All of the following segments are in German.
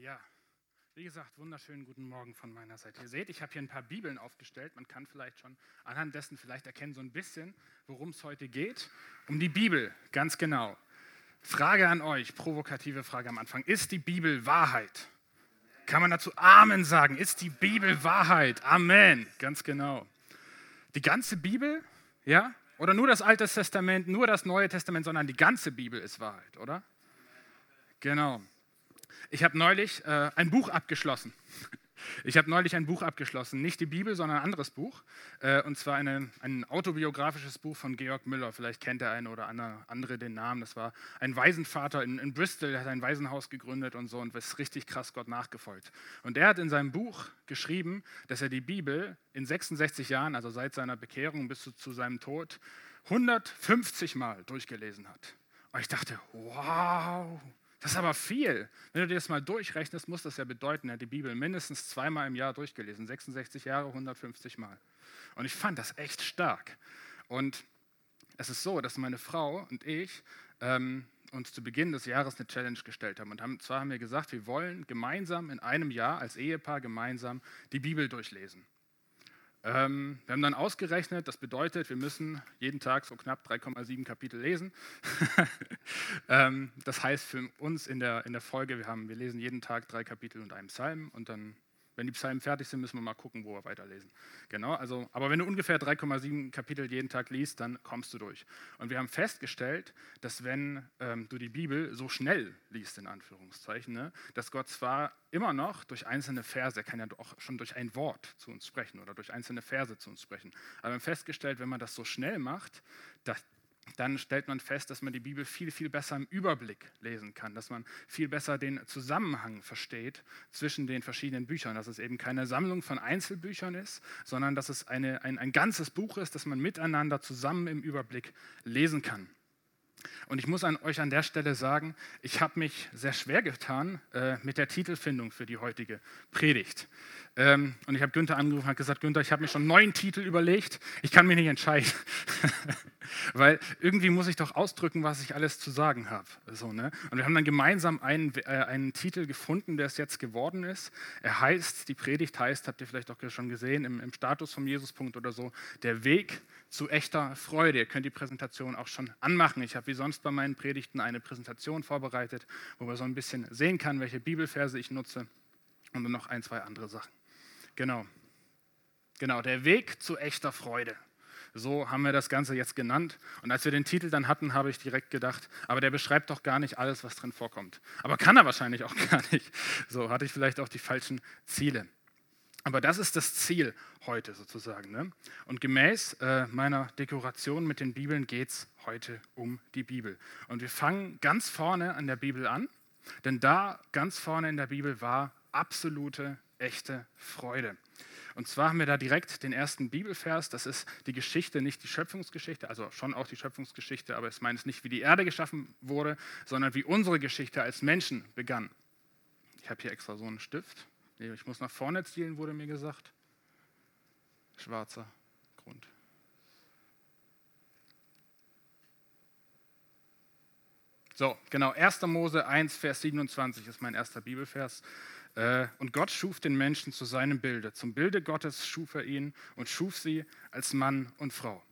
Ja, wie gesagt, wunderschönen guten Morgen von meiner Seite. Ihr seht, ich habe hier ein paar Bibeln aufgestellt. Man kann vielleicht schon anhand dessen vielleicht erkennen so ein bisschen, worum es heute geht. Um die Bibel, ganz genau. Frage an euch, provokative Frage am Anfang. Ist die Bibel Wahrheit? Kann man dazu Amen sagen? Ist die Bibel Wahrheit? Amen, ganz genau. Die ganze Bibel, ja? Oder nur das Alte Testament, nur das Neue Testament, sondern die ganze Bibel ist Wahrheit, oder? Genau. Ich habe neulich äh, ein Buch abgeschlossen. Ich habe neulich ein Buch abgeschlossen, nicht die Bibel, sondern ein anderes Buch. Äh, und zwar eine, ein autobiografisches Buch von Georg Müller. Vielleicht kennt der eine oder andere den Namen. Das war ein Waisenvater in, in Bristol, der hat ein Waisenhaus gegründet und so und ist richtig krass Gott nachgefolgt. Und er hat in seinem Buch geschrieben, dass er die Bibel in 66 Jahren, also seit seiner Bekehrung bis zu, zu seinem Tod, 150 Mal durchgelesen hat. Und ich dachte, wow, das ist aber viel. Wenn du dir das mal durchrechnest, muss das ja bedeuten, er hat die Bibel mindestens zweimal im Jahr durchgelesen. 66 Jahre, 150 Mal. Und ich fand das echt stark. Und es ist so, dass meine Frau und ich ähm, uns zu Beginn des Jahres eine Challenge gestellt haben. Und haben, zwar haben wir gesagt, wir wollen gemeinsam in einem Jahr als Ehepaar gemeinsam die Bibel durchlesen. Ähm, wir haben dann ausgerechnet, das bedeutet, wir müssen jeden Tag so knapp 3,7 Kapitel lesen. ähm, das heißt für uns in der, in der Folge, wir, haben, wir lesen jeden Tag drei Kapitel und einen Psalm und dann wenn die Psalmen fertig sind, müssen wir mal gucken, wo wir weiterlesen. Genau, also, aber wenn du ungefähr 3,7 Kapitel jeden Tag liest, dann kommst du durch. Und wir haben festgestellt, dass wenn ähm, du die Bibel so schnell liest, in Anführungszeichen, ne, dass Gott zwar immer noch durch einzelne Verse, er kann ja auch schon durch ein Wort zu uns sprechen oder durch einzelne Verse zu uns sprechen, aber wir haben festgestellt, wenn man das so schnell macht, dass dann stellt man fest, dass man die Bibel viel, viel besser im Überblick lesen kann, dass man viel besser den Zusammenhang versteht zwischen den verschiedenen Büchern, dass es eben keine Sammlung von Einzelbüchern ist, sondern dass es eine, ein, ein ganzes Buch ist, das man miteinander zusammen im Überblick lesen kann. Und ich muss an euch an der Stelle sagen, ich habe mich sehr schwer getan äh, mit der Titelfindung für die heutige Predigt. Ähm, und ich habe Günther angerufen und gesagt, Günther, ich habe mir schon neun Titel überlegt, ich kann mich nicht entscheiden. Weil irgendwie muss ich doch ausdrücken, was ich alles zu sagen habe. So, ne? Und wir haben dann gemeinsam einen, äh, einen Titel gefunden, der es jetzt geworden ist. Er heißt, die Predigt heißt, habt ihr vielleicht auch schon gesehen, im, im Status vom Jesuspunkt oder so, der Weg zu echter Freude. Ihr könnt die Präsentation auch schon anmachen. Ich habe wie sonst bei meinen Predigten eine Präsentation vorbereitet, wo man so ein bisschen sehen kann, welche Bibelverse ich nutze und dann noch ein, zwei andere Sachen. Genau. Genau, der Weg zu echter Freude. So haben wir das Ganze jetzt genannt. Und als wir den Titel dann hatten, habe ich direkt gedacht, aber der beschreibt doch gar nicht alles, was drin vorkommt. Aber kann er wahrscheinlich auch gar nicht. So hatte ich vielleicht auch die falschen Ziele. Aber das ist das Ziel heute sozusagen. Ne? Und gemäß äh, meiner Dekoration mit den Bibeln geht es heute um die Bibel. Und wir fangen ganz vorne an der Bibel an, denn da ganz vorne in der Bibel war absolute, echte Freude. Und zwar haben wir da direkt den ersten Bibelvers, das ist die Geschichte, nicht die Schöpfungsgeschichte, also schon auch die Schöpfungsgeschichte, aber es meint nicht, wie die Erde geschaffen wurde, sondern wie unsere Geschichte als Menschen begann. Ich habe hier extra so einen Stift. Ich muss nach vorne zielen, wurde mir gesagt. Schwarzer Grund. So, genau, 1. Mose 1, Vers 27 ist mein erster Bibelvers. Äh, und Gott schuf den Menschen zu seinem Bilde. Zum Bilde Gottes schuf er ihn und schuf sie als Mann und Frau.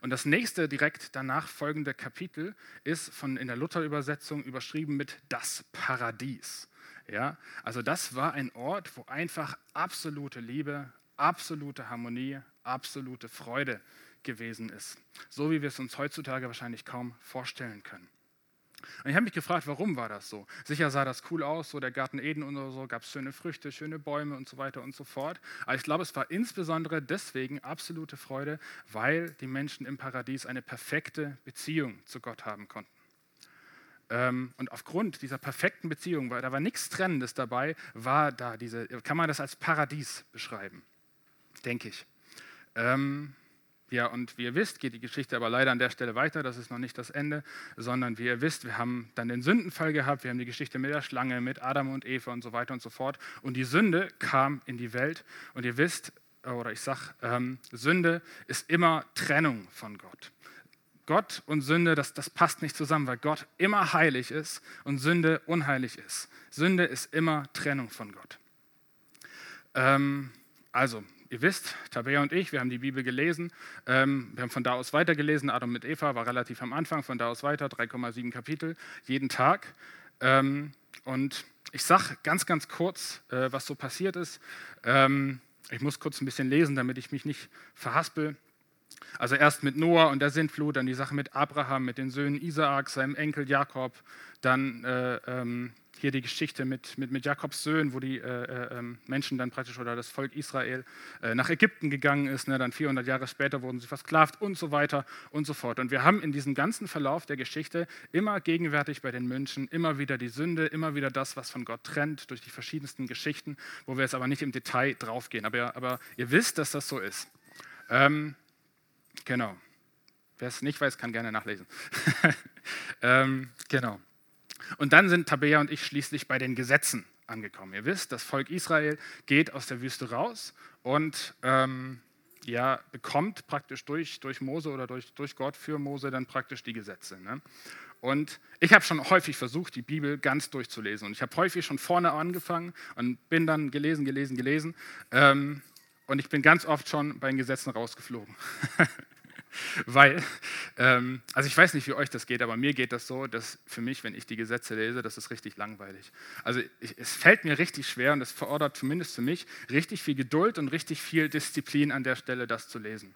Und das nächste direkt danach folgende Kapitel ist von, in der Luther-Übersetzung überschrieben mit das Paradies. Ja, also das war ein Ort, wo einfach absolute Liebe, absolute Harmonie, absolute Freude gewesen ist. So wie wir es uns heutzutage wahrscheinlich kaum vorstellen können. Und ich habe mich gefragt, warum war das so? Sicher sah das cool aus, so der Garten Eden und so, gab es schöne Früchte, schöne Bäume und so weiter und so fort. Aber ich glaube, es war insbesondere deswegen absolute Freude, weil die Menschen im Paradies eine perfekte Beziehung zu Gott haben konnten. Ähm, und aufgrund dieser perfekten Beziehung, weil da war nichts Trennendes dabei, war da diese, kann man das als Paradies beschreiben, denke ich. Ähm, ja, und wie ihr wisst, geht die Geschichte aber leider an der Stelle weiter. Das ist noch nicht das Ende, sondern wie ihr wisst, wir haben dann den Sündenfall gehabt. Wir haben die Geschichte mit der Schlange, mit Adam und Eva und so weiter und so fort. Und die Sünde kam in die Welt. Und ihr wisst, oder ich sage, ähm, Sünde ist immer Trennung von Gott. Gott und Sünde, das, das passt nicht zusammen, weil Gott immer heilig ist und Sünde unheilig ist. Sünde ist immer Trennung von Gott. Ähm, also, ihr wisst, Tabea und ich, wir haben die Bibel gelesen. Ähm, wir haben von da aus weitergelesen. Adam mit Eva war relativ am Anfang, von da aus weiter, 3,7 Kapitel, jeden Tag. Ähm, und ich sage ganz, ganz kurz, äh, was so passiert ist. Ähm, ich muss kurz ein bisschen lesen, damit ich mich nicht verhaspel. Also erst mit Noah und der Sintflut, dann die Sache mit Abraham, mit den Söhnen Isaak, seinem Enkel Jakob, dann äh, ähm, hier die Geschichte mit, mit, mit Jakobs Söhnen, wo die äh, äh, ähm, Menschen dann praktisch oder das Volk Israel äh, nach Ägypten gegangen ist. Ne? Dann 400 Jahre später wurden sie versklavt und so weiter und so fort. Und wir haben in diesem ganzen Verlauf der Geschichte immer gegenwärtig bei den Menschen immer wieder die Sünde, immer wieder das, was von Gott trennt, durch die verschiedensten Geschichten, wo wir jetzt aber nicht im Detail draufgehen. Aber, aber ihr wisst, dass das so ist. Ähm, genau. Wer es nicht weiß, kann gerne nachlesen. ähm, genau. Und dann sind Tabea und ich schließlich bei den Gesetzen angekommen. Ihr wisst, das Volk Israel geht aus der Wüste raus und ähm, ja, bekommt praktisch durch, durch Mose oder durch, durch Gott für Mose dann praktisch die Gesetze. Ne? Und ich habe schon häufig versucht, die Bibel ganz durchzulesen. Und ich habe häufig schon vorne angefangen und bin dann gelesen, gelesen, gelesen. Ähm, und ich bin ganz oft schon bei den Gesetzen rausgeflogen. Weil, ähm, also ich weiß nicht, wie euch das geht, aber mir geht das so, dass für mich, wenn ich die Gesetze lese, das ist richtig langweilig. Also ich, es fällt mir richtig schwer und es verordert zumindest für mich richtig viel Geduld und richtig viel Disziplin an der Stelle, das zu lesen.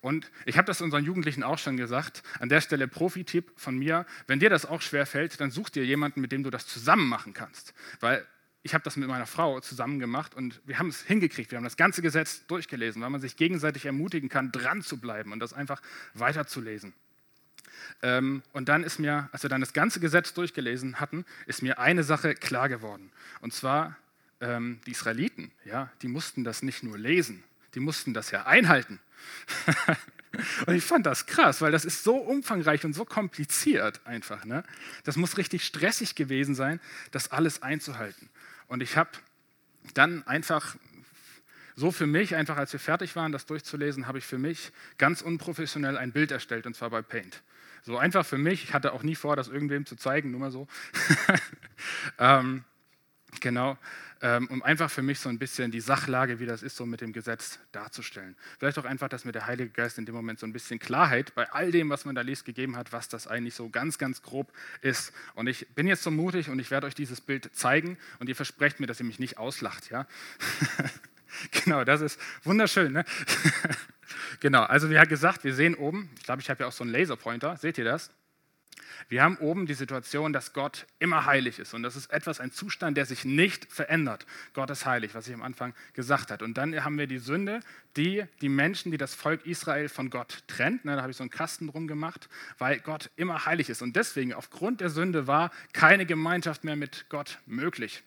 Und ich habe das unseren Jugendlichen auch schon gesagt, an der Stelle Profi-Tipp von mir, wenn dir das auch schwer fällt, dann such dir jemanden, mit dem du das zusammen machen kannst. Weil ich habe das mit meiner Frau zusammen gemacht und wir haben es hingekriegt. Wir haben das ganze Gesetz durchgelesen, weil man sich gegenseitig ermutigen kann, dran zu bleiben und das einfach weiterzulesen. Ähm, und dann ist mir, als wir dann das ganze Gesetz durchgelesen hatten, ist mir eine Sache klar geworden. Und zwar, ähm, die Israeliten, ja, die mussten das nicht nur lesen, die mussten das ja einhalten. und ich fand das krass, weil das ist so umfangreich und so kompliziert einfach. Ne? Das muss richtig stressig gewesen sein, das alles einzuhalten. Und ich habe dann einfach so für mich, einfach als wir fertig waren, das durchzulesen, habe ich für mich ganz unprofessionell ein Bild erstellt, und zwar bei Paint. So einfach für mich, ich hatte auch nie vor, das irgendwem zu zeigen, nur mal so. ähm, genau um einfach für mich so ein bisschen die Sachlage, wie das ist, so mit dem Gesetz darzustellen. Vielleicht auch einfach, dass mir der Heilige Geist in dem Moment so ein bisschen Klarheit bei all dem, was man da liest, gegeben hat, was das eigentlich so ganz, ganz grob ist. Und ich bin jetzt so mutig und ich werde euch dieses Bild zeigen und ihr versprecht mir, dass ihr mich nicht auslacht, ja? genau, das ist wunderschön, ne? genau, also wie gesagt, wir sehen oben, ich glaube, ich habe ja auch so einen Laserpointer, seht ihr das? Wir haben oben die Situation, dass Gott immer heilig ist. Und das ist etwas, ein Zustand, der sich nicht verändert. Gott ist heilig, was ich am Anfang gesagt habe. Und dann haben wir die Sünde, die die Menschen, die das Volk Israel von Gott trennt. Da habe ich so einen Kasten drum gemacht, weil Gott immer heilig ist. Und deswegen, aufgrund der Sünde, war keine Gemeinschaft mehr mit Gott möglich.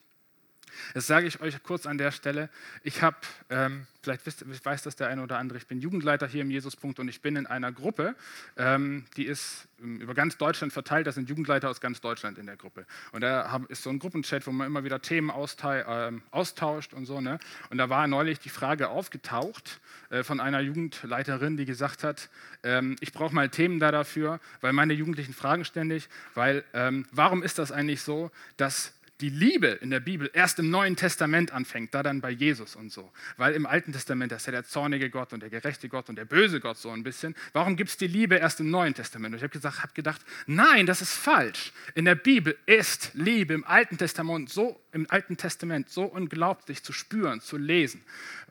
Das sage ich euch kurz an der Stelle. Ich habe, ähm, vielleicht wisst, weiß das der eine oder andere, ich bin Jugendleiter hier im Jesuspunkt und ich bin in einer Gruppe, ähm, die ist ähm, über ganz Deutschland verteilt. Da sind Jugendleiter aus ganz Deutschland in der Gruppe. Und da ist so ein Gruppenchat, wo man immer wieder Themen äh, austauscht und so. Ne? Und da war neulich die Frage aufgetaucht äh, von einer Jugendleiterin, die gesagt hat, ähm, ich brauche mal Themen da dafür, weil meine Jugendlichen fragen ständig, weil ähm, warum ist das eigentlich so, dass die Liebe in der Bibel erst im Neuen Testament anfängt, da dann bei Jesus und so. Weil im Alten Testament ist ja der zornige Gott und der gerechte Gott und der böse Gott so ein bisschen. Warum gibt es die Liebe erst im Neuen Testament? Und ich habe gesagt, hab gedacht, nein, das ist falsch. In der Bibel ist Liebe im Alten Testament so, im Alten Testament so unglaublich zu spüren, zu lesen.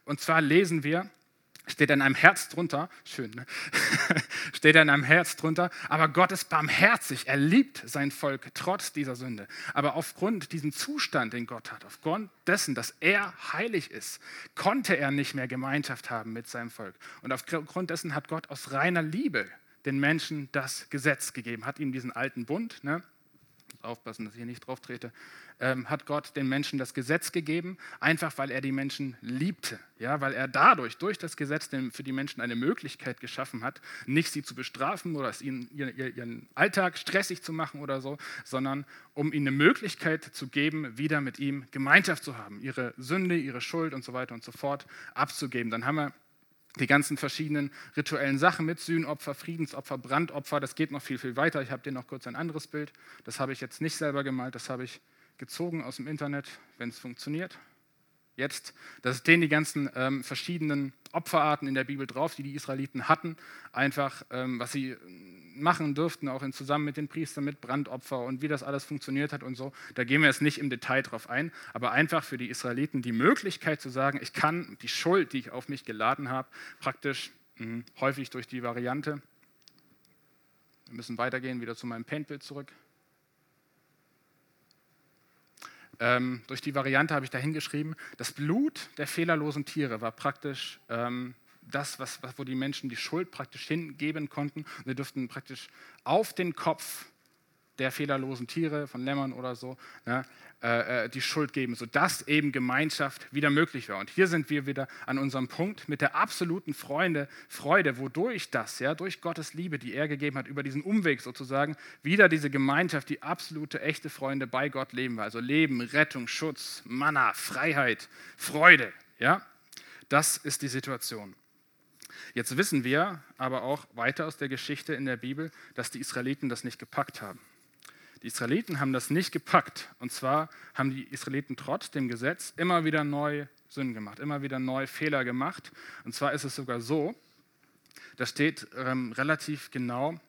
Und zwar lesen wir steht in einem Herz drunter, schön, ne? steht in einem Herz drunter, aber Gott ist barmherzig, er liebt sein Volk trotz dieser Sünde. Aber aufgrund diesem Zustand, den Gott hat, aufgrund dessen, dass er heilig ist, konnte er nicht mehr Gemeinschaft haben mit seinem Volk. Und aufgrund dessen hat Gott aus reiner Liebe den Menschen das Gesetz gegeben, hat ihm diesen alten Bund, ne? Aufpassen, dass ich hier nicht drauf trete, ähm, hat Gott den Menschen das Gesetz gegeben, einfach weil er die Menschen liebte. Ja, weil er dadurch, durch das Gesetz, für die Menschen eine Möglichkeit geschaffen hat, nicht sie zu bestrafen oder es ihnen, ihren Alltag stressig zu machen oder so, sondern um ihnen eine Möglichkeit zu geben, wieder mit ihm Gemeinschaft zu haben, ihre Sünde, ihre Schuld und so weiter und so fort abzugeben. Dann haben wir die ganzen verschiedenen rituellen Sachen mit Sühnopfer, Friedensopfer, Brandopfer, das geht noch viel, viel weiter. Ich habe dir noch kurz ein anderes Bild. Das habe ich jetzt nicht selber gemalt, das habe ich gezogen aus dem Internet, wenn es funktioniert jetzt. Da stehen die ganzen ähm, verschiedenen Opferarten in der Bibel drauf, die die Israeliten hatten. Einfach, ähm, was sie machen durften, auch in, zusammen mit den Priestern, mit Brandopfer und wie das alles funktioniert hat und so. Da gehen wir jetzt nicht im Detail drauf ein, aber einfach für die Israeliten die Möglichkeit zu sagen, ich kann die Schuld, die ich auf mich geladen habe, praktisch mh, häufig durch die Variante. Wir müssen weitergehen, wieder zu meinem Paintbild zurück. Ähm, durch die Variante habe ich da hingeschrieben, das Blut der fehlerlosen Tiere war praktisch ähm, das, was, wo die Menschen die Schuld praktisch hingeben konnten. Sie durften praktisch auf den Kopf der fehlerlosen Tiere, von Lämmern oder so, ne, äh, äh, die Schuld geben, sodass eben Gemeinschaft wieder möglich war. Und hier sind wir wieder an unserem Punkt mit der absoluten Freude, Freude, wodurch das, ja, durch Gottes Liebe, die er gegeben hat, über diesen Umweg sozusagen, wieder diese Gemeinschaft, die absolute, echte Freunde bei Gott leben war. Also Leben, Rettung, Schutz, Manna, Freiheit, Freude. Ja? Das ist die Situation. Jetzt wissen wir aber auch weiter aus der Geschichte in der Bibel, dass die Israeliten das nicht gepackt haben. Die Israeliten haben das nicht gepackt. Und zwar haben die Israeliten trotz dem Gesetz immer wieder neu Sünden gemacht, immer wieder neu Fehler gemacht. Und zwar ist es sogar so, da steht ähm, relativ genau,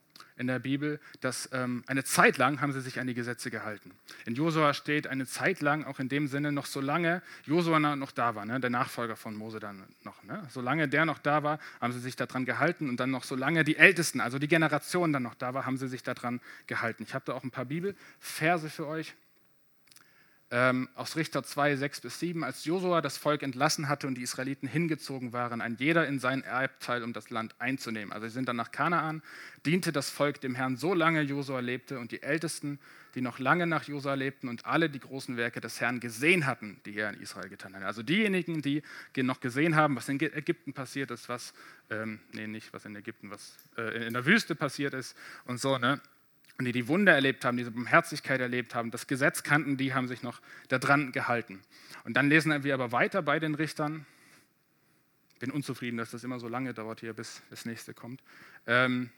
in der Bibel, dass ähm, eine Zeit lang haben sie sich an die Gesetze gehalten. In Josua steht eine Zeit lang, auch in dem Sinne, noch solange Josua noch da war, ne, der Nachfolger von Mose dann noch. Ne, solange der noch da war, haben sie sich daran gehalten und dann noch solange die Ältesten, also die Generation dann noch da war, haben sie sich daran gehalten. Ich habe da auch ein paar Bibelverse für euch ähm, aus Richter 2, 6 bis 7, als Josua das Volk entlassen hatte und die Israeliten hingezogen waren, ein jeder in sein Erbteil, um das Land einzunehmen. Also sie sind dann nach Kanaan, diente das Volk dem Herrn so lange Josua lebte und die Ältesten, die noch lange nach Josua lebten und alle die großen Werke des Herrn gesehen hatten, die er in Israel getan hat. Also diejenigen, die noch gesehen haben, was in Ägypten passiert ist, was, ähm, nee, nicht was in Ägypten, was äh, in der Wüste passiert ist und so, ne? Und die die Wunder erlebt haben, diese Barmherzigkeit erlebt haben, das Gesetz kannten, die haben sich noch daran gehalten. Und dann lesen wir aber weiter bei den Richtern. Ich bin unzufrieden, dass das immer so lange dauert hier, bis das nächste kommt. Ähm,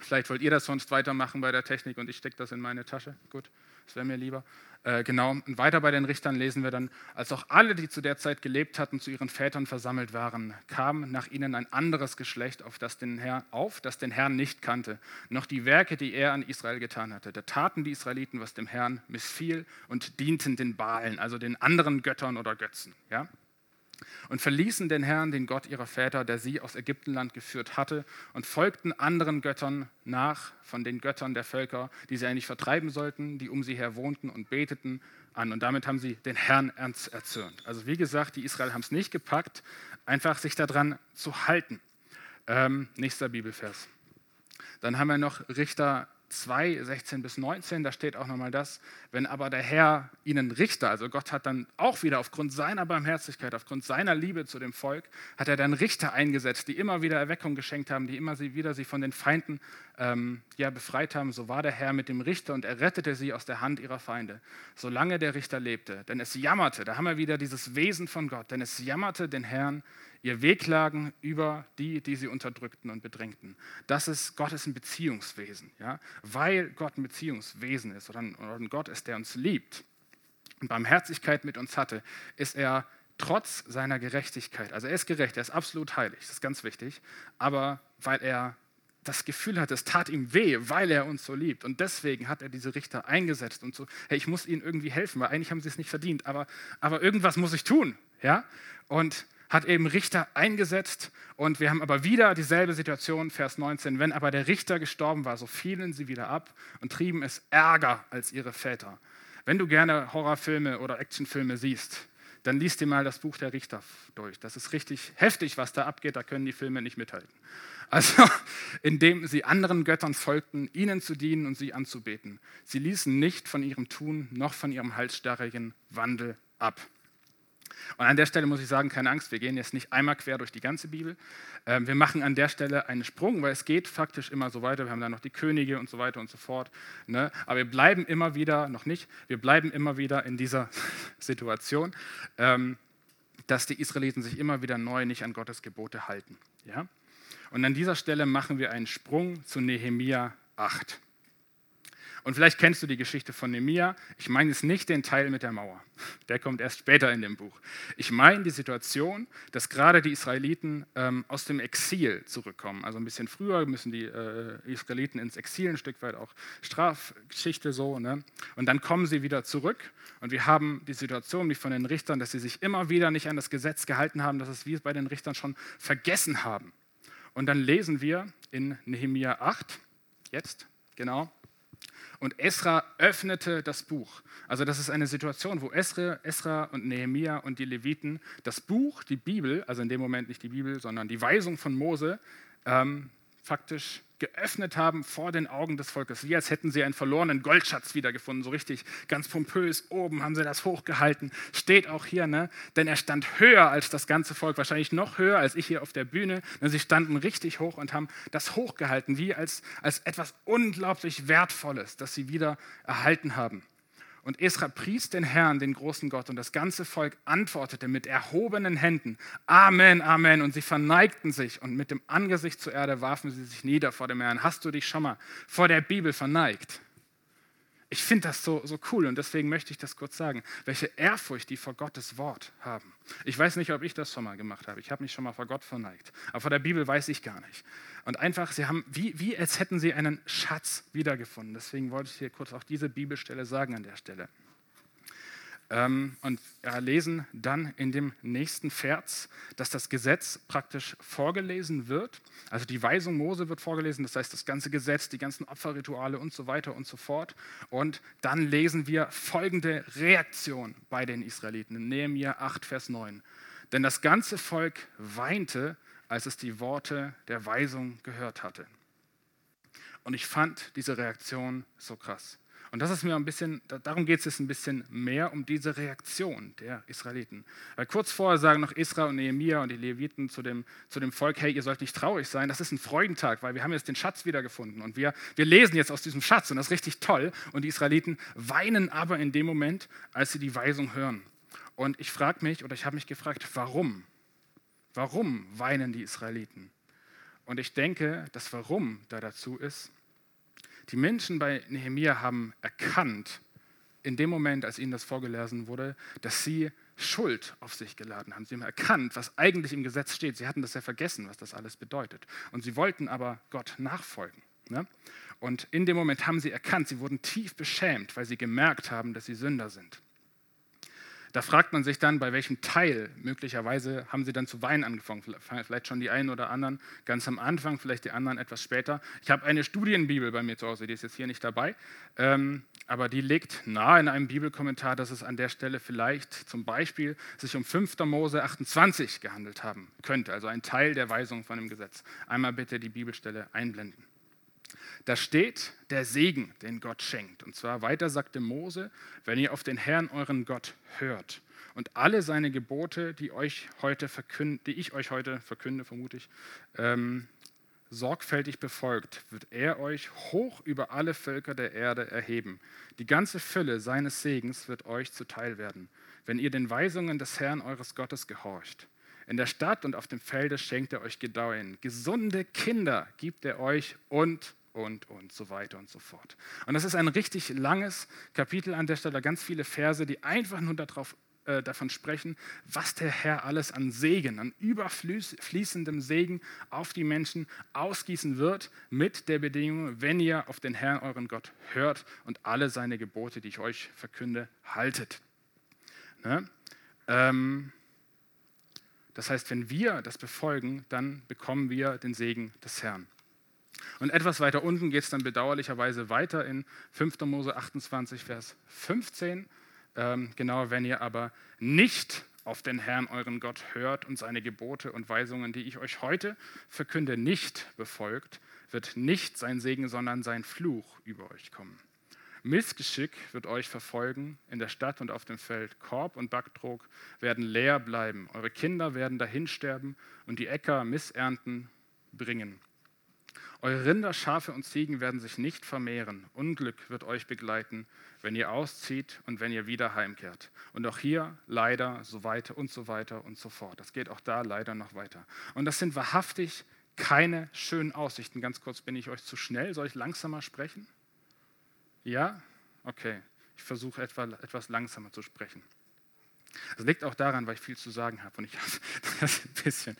vielleicht wollt ihr das sonst weitermachen bei der Technik und ich stecke das in meine Tasche. Gut, das wäre mir lieber. Äh, genau, und weiter bei den Richtern lesen wir dann, als auch alle, die zu der Zeit gelebt hatten, zu ihren Vätern versammelt waren, kam nach ihnen ein anderes Geschlecht auf das, den Herr, auf, das den Herrn nicht kannte, noch die Werke, die er an Israel getan hatte. Da taten die Israeliten, was dem Herrn missfiel und dienten den Baalen, also den anderen Göttern oder Götzen. Ja? Und verließen den Herrn, den Gott ihrer Väter, der sie aus Ägyptenland geführt hatte, und folgten anderen Göttern nach von den Göttern der Völker, die sie eigentlich vertreiben sollten, die um sie her wohnten und beteten an. Und damit haben sie den Herrn erzürnt. Also wie gesagt, die Israel haben es nicht gepackt, einfach sich daran zu halten. Ähm, nächster Bibelvers. Dann haben wir noch Richter 2, 16 bis 19, da steht auch nochmal das, wenn aber der Herr ihnen Richter, also Gott hat dann auch wieder aufgrund seiner Barmherzigkeit, aufgrund seiner Liebe zu dem Volk, hat er dann Richter eingesetzt, die immer wieder Erweckung geschenkt haben, die immer wieder sie von den Feinden ähm, ja, befreit haben. So war der Herr mit dem Richter und er rettete sie aus der Hand ihrer Feinde, solange der Richter lebte. Denn es jammerte, da haben wir wieder dieses Wesen von Gott, denn es jammerte den Herrn ihr Wehklagen über die, die sie unterdrückten und bedrängten. Das ist, Gott ist ein Beziehungswesen. Ja? Weil Gott ein Beziehungswesen ist oder ein, oder ein Gott ist, der uns liebt und Barmherzigkeit mit uns hatte, ist er trotz seiner Gerechtigkeit, also er ist gerecht, er ist absolut heilig, das ist ganz wichtig, aber weil er das Gefühl hat, es tat ihm weh, weil er uns so liebt. Und deswegen hat er diese Richter eingesetzt und so, hey, ich muss ihnen irgendwie helfen, weil eigentlich haben sie es nicht verdient, aber, aber irgendwas muss ich tun. Ja? Und hat eben Richter eingesetzt und wir haben aber wieder dieselbe Situation, Vers 19, wenn aber der Richter gestorben war, so fielen sie wieder ab und trieben es ärger als ihre Väter. Wenn du gerne Horrorfilme oder Actionfilme siehst, dann liest dir mal das Buch der Richter durch. Das ist richtig heftig, was da abgeht, da können die Filme nicht mithalten. Also, indem sie anderen Göttern folgten, ihnen zu dienen und sie anzubeten. Sie ließen nicht von ihrem Tun noch von ihrem halsstarrigen Wandel ab. Und an der Stelle muss ich sagen, keine Angst, wir gehen jetzt nicht einmal quer durch die ganze Bibel. Ähm, wir machen an der Stelle einen Sprung, weil es geht faktisch immer so weiter. Wir haben dann noch die Könige und so weiter und so fort. Ne? Aber wir bleiben immer wieder, noch nicht, wir bleiben immer wieder in dieser Situation. Ähm, dass die Israeliten sich immer wieder neu nicht an Gottes Gebote halten. Und an dieser Stelle machen wir einen Sprung zu Nehemia 8. Und vielleicht kennst du die Geschichte von Nehemia. Ich meine jetzt nicht den Teil mit der Mauer. Der kommt erst später in dem Buch. Ich meine die Situation, dass gerade die Israeliten ähm, aus dem Exil zurückkommen. Also ein bisschen früher müssen die äh, Israeliten ins Exil, ein Stück weit auch Strafgeschichte so. Ne? Und dann kommen sie wieder zurück. Und wir haben die Situation wie von den Richtern, dass sie sich immer wieder nicht an das Gesetz gehalten haben, dass es wie bei den Richtern schon vergessen haben. Und dann lesen wir in Nehemia 8, jetzt, genau, und Esra öffnete das Buch. Also das ist eine Situation, wo Esra, Esra und Nehemia und die Leviten das Buch, die Bibel, also in dem Moment nicht die Bibel, sondern die Weisung von Mose, ähm, faktisch geöffnet haben vor den Augen des Volkes, wie als hätten sie einen verlorenen Goldschatz wiedergefunden, so richtig ganz pompös oben haben sie das hochgehalten. Steht auch hier, ne? denn er stand höher als das ganze Volk, wahrscheinlich noch höher als ich hier auf der Bühne. Sie standen richtig hoch und haben das hochgehalten, wie als, als etwas unglaublich Wertvolles, das sie wieder erhalten haben. Und Esra pries den Herrn, den großen Gott, und das ganze Volk antwortete mit erhobenen Händen, Amen, Amen. Und sie verneigten sich und mit dem Angesicht zur Erde warfen sie sich nieder vor dem Herrn. Hast du dich schon mal vor der Bibel verneigt? Ich finde das so, so cool und deswegen möchte ich das kurz sagen, welche Ehrfurcht die vor Gottes Wort haben. Ich weiß nicht, ob ich das schon mal gemacht habe. Ich habe mich schon mal vor Gott verneigt. Aber vor der Bibel weiß ich gar nicht. Und einfach, sie haben, wie, wie als hätten sie einen Schatz wiedergefunden. Deswegen wollte ich hier kurz auch diese Bibelstelle sagen an der Stelle. Ähm, und lesen dann in dem nächsten Vers, dass das Gesetz praktisch vorgelesen wird. Also die Weisung Mose wird vorgelesen, das heißt das ganze Gesetz, die ganzen Opferrituale und so weiter und so fort. Und dann lesen wir folgende Reaktion bei den Israeliten in Nehemiah 8, Vers 9. Denn das ganze Volk weinte, als es die Worte der Weisung gehört hatte. Und ich fand diese Reaktion so krass. Und das ist mir ein bisschen, darum geht es jetzt ein bisschen mehr um diese Reaktion der Israeliten. Weil kurz vorher sagen noch Isra und Nehemiah und die Leviten zu dem, zu dem Volk, hey, ihr sollt nicht traurig sein, das ist ein Freudentag, weil wir haben jetzt den Schatz wiedergefunden und wir, wir lesen jetzt aus diesem Schatz und das ist richtig toll. Und die Israeliten weinen aber in dem Moment, als sie die Weisung hören. Und ich frage mich, oder ich habe mich gefragt, warum? Warum weinen die Israeliten? Und ich denke, das Warum da dazu ist, die Menschen bei Nehemia haben erkannt, in dem Moment, als ihnen das vorgelesen wurde, dass sie Schuld auf sich geladen haben. Sie haben erkannt, was eigentlich im Gesetz steht. Sie hatten das ja vergessen, was das alles bedeutet. Und sie wollten aber Gott nachfolgen. Ne? Und in dem Moment haben sie erkannt, sie wurden tief beschämt, weil sie gemerkt haben, dass sie Sünder sind. Da fragt man sich dann, bei welchem Teil möglicherweise haben sie dann zu weinen angefangen. Vielleicht schon die einen oder anderen ganz am Anfang, vielleicht die anderen etwas später. Ich habe eine Studienbibel bei mir zu Hause, die ist jetzt hier nicht dabei, ähm, aber die legt nahe in einem Bibelkommentar, dass es an der Stelle vielleicht zum Beispiel sich um 5. Mose 28 gehandelt haben könnte, also ein Teil der Weisung von dem Gesetz. Einmal bitte die Bibelstelle einblenden. Da steht der Segen, den Gott schenkt. Und zwar weiter sagte Mose, wenn ihr auf den Herrn euren Gott hört und alle seine Gebote, die, euch heute verkünde, die ich euch heute verkünde, vermute ich, ähm, sorgfältig befolgt, wird er euch hoch über alle Völker der Erde erheben. Die ganze Fülle seines Segens wird euch zuteil werden, wenn ihr den Weisungen des Herrn eures Gottes gehorcht. In der Stadt und auf dem Felde schenkt er euch Gedeihen. Gesunde Kinder gibt er euch und und, und so weiter und so fort. Und das ist ein richtig langes Kapitel an der Stelle, ganz viele Verse, die einfach nur darauf, äh, davon sprechen, was der Herr alles an Segen, an überfließendem Segen auf die Menschen ausgießen wird, mit der Bedingung, wenn ihr auf den Herrn, euren Gott, hört und alle seine Gebote, die ich euch verkünde, haltet. Ne? Ähm, das heißt, wenn wir das befolgen, dann bekommen wir den Segen des Herrn. Und etwas weiter unten geht es dann bedauerlicherweise weiter in 5. Mose 28, Vers 15. Ähm, genau, wenn ihr aber nicht auf den Herrn, euren Gott, hört und seine Gebote und Weisungen, die ich euch heute verkünde, nicht befolgt, wird nicht sein Segen, sondern sein Fluch über euch kommen. Missgeschick wird euch verfolgen in der Stadt und auf dem Feld. Korb und Backtrog werden leer bleiben. Eure Kinder werden dahinsterben und die Äcker Missernten bringen. Eure Rinder, Schafe und Ziegen werden sich nicht vermehren. Unglück wird euch begleiten, wenn ihr auszieht und wenn ihr wieder heimkehrt. Und auch hier leider so weiter und so weiter und so fort. Das geht auch da leider noch weiter. Und das sind wahrhaftig keine schönen Aussichten. Ganz kurz, bin ich euch zu schnell? Soll ich langsamer sprechen? Ja? Okay. Ich versuche etwas langsamer zu sprechen. Das liegt auch daran, weil ich viel zu sagen habe und ich habe das ein bisschen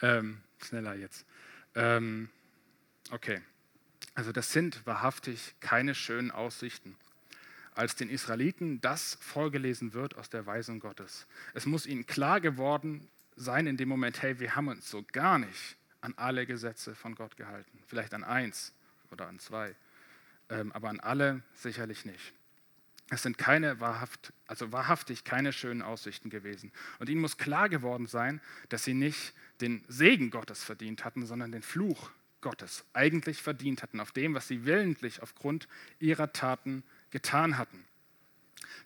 ähm, schneller jetzt. Ähm, Okay, also das sind wahrhaftig keine schönen Aussichten. Als den Israeliten das vorgelesen wird aus der Weisung Gottes. Es muss ihnen klar geworden sein in dem Moment, hey, wir haben uns so gar nicht an alle Gesetze von Gott gehalten. Vielleicht an eins oder an zwei, ähm, aber an alle sicherlich nicht. Es sind keine wahrhaft, also wahrhaftig keine schönen Aussichten gewesen. Und ihnen muss klar geworden sein, dass sie nicht den Segen Gottes verdient hatten, sondern den Fluch Gottes eigentlich verdient hatten, auf dem, was sie willentlich aufgrund ihrer Taten getan hatten.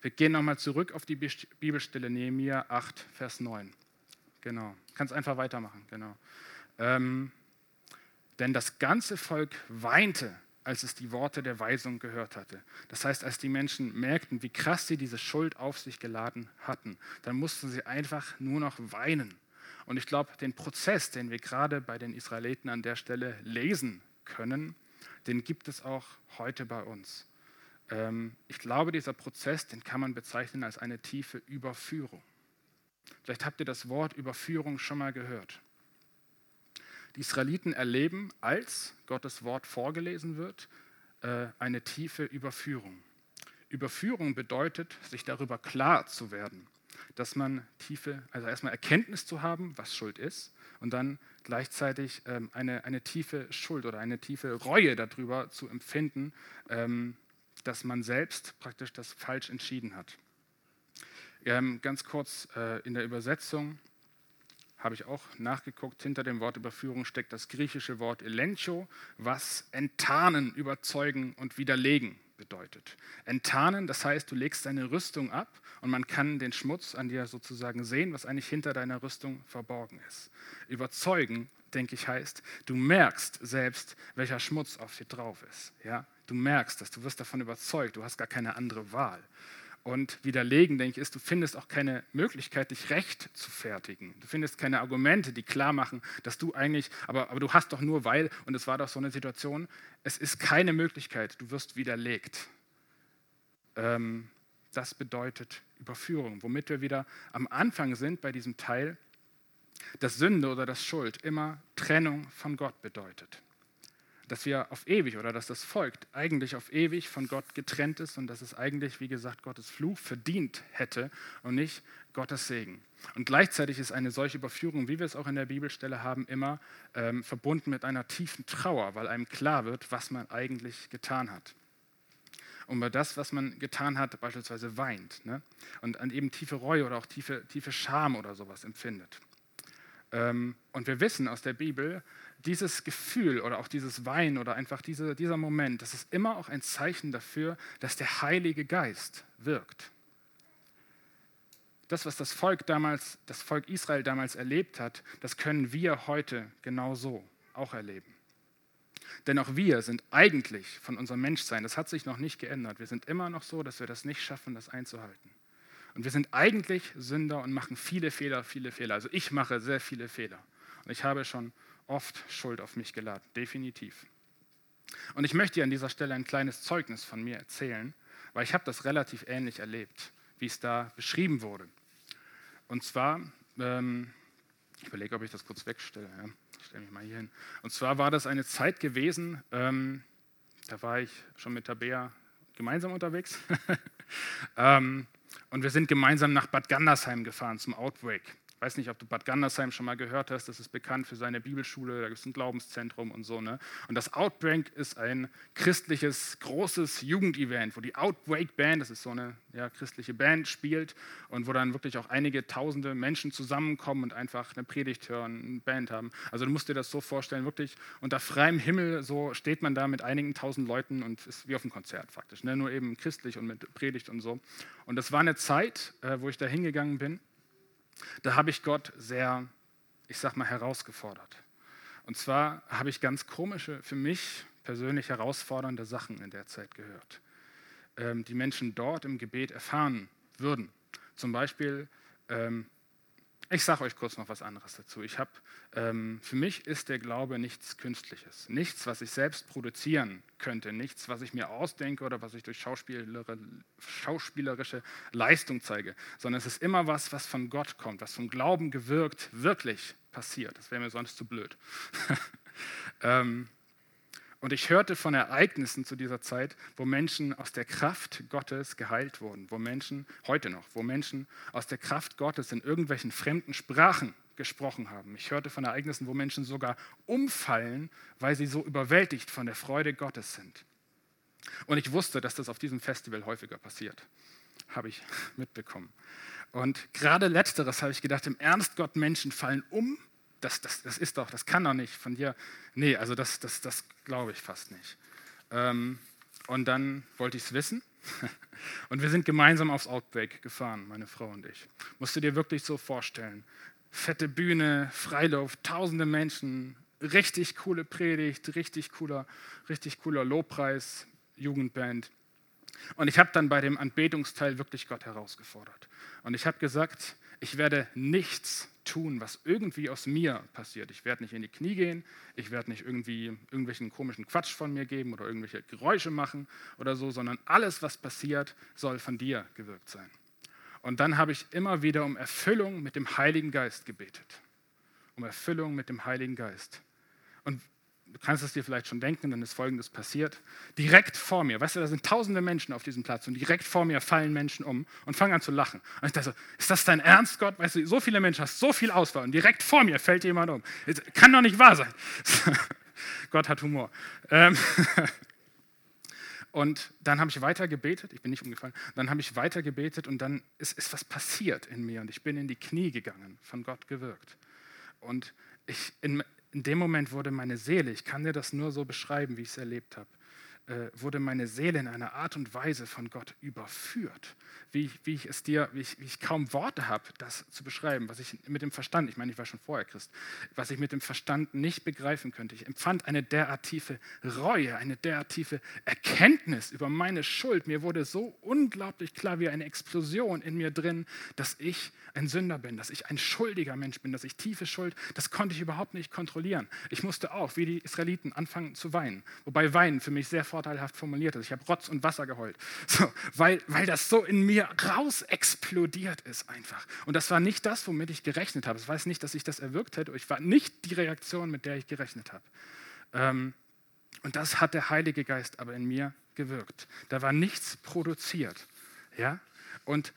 Wir gehen nochmal zurück auf die Bibelstelle Nehemiah 8, Vers 9. Genau, kannst einfach weitermachen, genau. Ähm, denn das ganze Volk weinte, als es die Worte der Weisung gehört hatte. Das heißt, als die Menschen merkten, wie krass sie diese Schuld auf sich geladen hatten, dann mussten sie einfach nur noch weinen. Und ich glaube, den Prozess, den wir gerade bei den Israeliten an der Stelle lesen können, den gibt es auch heute bei uns. Ähm, ich glaube, dieser Prozess, den kann man bezeichnen als eine tiefe Überführung. Vielleicht habt ihr das Wort Überführung schon mal gehört. Die Israeliten erleben, als Gottes Wort vorgelesen wird, äh, eine tiefe Überführung. Überführung bedeutet, sich darüber klar zu werden dass man tiefe, also erstmal Erkenntnis zu haben, was Schuld ist, und dann gleichzeitig ähm, eine, eine tiefe Schuld oder eine tiefe Reue darüber zu empfinden, ähm, dass man selbst praktisch das falsch entschieden hat. Ähm, ganz kurz äh, in der Übersetzung habe ich auch nachgeguckt, hinter dem Wort Überführung steckt das griechische Wort elencho, was enttarnen, überzeugen und widerlegen bedeutet. Enttarnen, das heißt, du legst deine Rüstung ab und man kann den Schmutz an dir sozusagen sehen, was eigentlich hinter deiner Rüstung verborgen ist. Überzeugen, denke ich, heißt, du merkst selbst, welcher Schmutz auf dir drauf ist. Ja? Du merkst das, du wirst davon überzeugt, du hast gar keine andere Wahl. Und widerlegen, denke ich, ist, du findest auch keine Möglichkeit, dich recht zu fertigen. Du findest keine Argumente, die klar machen, dass du eigentlich, aber, aber du hast doch nur weil, und es war doch so eine Situation, es ist keine Möglichkeit, du wirst widerlegt. Ähm, das bedeutet Überführung, womit wir wieder am Anfang sind bei diesem Teil, dass Sünde oder das Schuld immer Trennung von Gott bedeutet dass wir auf ewig oder dass das Volk eigentlich auf ewig von Gott getrennt ist und dass es eigentlich, wie gesagt, Gottes Fluch verdient hätte und nicht Gottes Segen. Und gleichzeitig ist eine solche Überführung, wie wir es auch in der Bibelstelle haben, immer ähm, verbunden mit einer tiefen Trauer, weil einem klar wird, was man eigentlich getan hat. Und bei das, was man getan hat, beispielsweise weint ne? und an eben tiefe Reue oder auch tiefe, tiefe Scham oder sowas empfindet. Ähm, und wir wissen aus der Bibel, dieses Gefühl oder auch dieses Weinen oder einfach diese, dieser Moment, das ist immer auch ein Zeichen dafür, dass der Heilige Geist wirkt. Das, was das Volk damals, das Volk Israel damals erlebt hat, das können wir heute genauso auch erleben. Denn auch wir sind eigentlich von unserem Menschsein, das hat sich noch nicht geändert. Wir sind immer noch so, dass wir das nicht schaffen, das einzuhalten. Und wir sind eigentlich Sünder und machen viele Fehler, viele Fehler. Also ich mache sehr viele Fehler. Und ich habe schon oft Schuld auf mich geladen, definitiv. Und ich möchte dir an dieser Stelle ein kleines Zeugnis von mir erzählen, weil ich habe das relativ ähnlich erlebt, wie es da beschrieben wurde. Und zwar, ähm, ich überlege, ob ich das kurz wegstelle. Ja. Ich stelle mich mal hier hin. Und zwar war das eine Zeit gewesen, ähm, da war ich schon mit Tabea gemeinsam unterwegs. ähm, und wir sind gemeinsam nach Bad Gandersheim gefahren zum Outbreak. Ich weiß nicht, ob du Bad Gandersheim schon mal gehört hast, das ist bekannt für seine Bibelschule, da gibt es ein Glaubenszentrum und so. Ne? Und das Outbreak ist ein christliches, großes Jugendevent, wo die Outbreak Band, das ist so eine ja, christliche Band, spielt und wo dann wirklich auch einige tausende Menschen zusammenkommen und einfach eine Predigt hören, eine Band haben. Also du musst dir das so vorstellen, wirklich unter freiem Himmel, so steht man da mit einigen tausend Leuten und ist wie auf einem Konzert faktisch, ne? nur eben christlich und mit Predigt und so. Und das war eine Zeit, äh, wo ich da hingegangen bin da habe ich Gott sehr, ich sag mal, herausgefordert. Und zwar habe ich ganz komische, für mich persönlich herausfordernde Sachen in der Zeit gehört, ähm, die Menschen dort im Gebet erfahren würden. Zum Beispiel, ähm, ich sage euch kurz noch was anderes dazu. Ich habe, ähm, für mich ist der Glaube nichts Künstliches, nichts, was ich selbst produzieren könnte, nichts, was ich mir ausdenke oder was ich durch schauspielerische Leistung zeige, sondern es ist immer was, was von Gott kommt, was vom Glauben gewirkt wirklich passiert. Das wäre mir sonst zu blöd. ähm, und ich hörte von Ereignissen zu dieser Zeit, wo Menschen aus der Kraft Gottes geheilt wurden, wo Menschen, heute noch, wo Menschen aus der Kraft Gottes in irgendwelchen fremden Sprachen gesprochen haben. Ich hörte von Ereignissen, wo Menschen sogar umfallen, weil sie so überwältigt von der Freude Gottes sind. Und ich wusste, dass das auf diesem Festival häufiger passiert. Habe ich mitbekommen. Und gerade letzteres habe ich gedacht, im Ernst Gott, Menschen fallen um das, das, das ist doch, das kann doch nicht von dir. Nee, also das, das, das glaube ich fast nicht. Ähm, und dann wollte ich es wissen. und wir sind gemeinsam aufs Outbreak gefahren, meine Frau und ich. Musst du dir wirklich so vorstellen. Fette Bühne, Freiluft, tausende Menschen, richtig coole Predigt, richtig cooler, richtig cooler Lobpreis, Jugendband. Und ich habe dann bei dem Anbetungsteil wirklich Gott herausgefordert. Und ich habe gesagt, ich werde nichts tun, was irgendwie aus mir passiert. Ich werde nicht in die Knie gehen, ich werde nicht irgendwie irgendwelchen komischen Quatsch von mir geben oder irgendwelche Geräusche machen oder so, sondern alles, was passiert, soll von dir gewirkt sein. Und dann habe ich immer wieder um Erfüllung mit dem Heiligen Geist gebetet. Um Erfüllung mit dem Heiligen Geist. Und du kannst es dir vielleicht schon denken, dann ist Folgendes passiert. Direkt vor mir, weißt du, da sind tausende Menschen auf diesem Platz und direkt vor mir fallen Menschen um und fangen an zu lachen. Und ich dachte so, ist das dein Ernst, Gott? Weißt du, so viele Menschen, hast so viel Auswahl und direkt vor mir fällt jemand um. Das kann doch nicht wahr sein. Gott hat Humor. Ähm und dann habe ich weiter gebetet, ich bin nicht umgefallen, dann habe ich weiter gebetet und dann ist, ist was passiert in mir und ich bin in die Knie gegangen, von Gott gewirkt. Und ich, in, in dem Moment wurde meine Seele, ich kann dir das nur so beschreiben, wie ich es erlebt habe, äh, wurde meine Seele in einer Art und Weise von Gott überführt, wie, wie ich es dir, wie ich, wie ich kaum Worte habe, das zu beschreiben, was ich mit dem Verstand, ich meine, ich war schon vorher Christ, was ich mit dem Verstand nicht begreifen könnte. Ich empfand eine derart tiefe Reue, eine derart tiefe Erkenntnis über meine Schuld. Mir wurde so unglaublich klar wie eine Explosion in mir drin, dass ich ein Sünder bin, dass ich ein schuldiger Mensch bin, dass ich tiefe Schuld, das konnte ich überhaupt nicht kontrollieren. Ich musste auch, wie die Israeliten, anfangen zu weinen, wobei Weinen für mich sehr vorteilhaft formuliert ist. Ich habe Rotz und Wasser geheult, so, weil, weil das so in mir raus explodiert ist einfach. Und das war nicht das, womit ich gerechnet habe. Es weiß nicht, dass ich das erwirkt hätte. Ich war nicht die Reaktion, mit der ich gerechnet habe. Ähm, und das hat der Heilige Geist aber in mir gewirkt. Da war nichts produziert. Ja? Und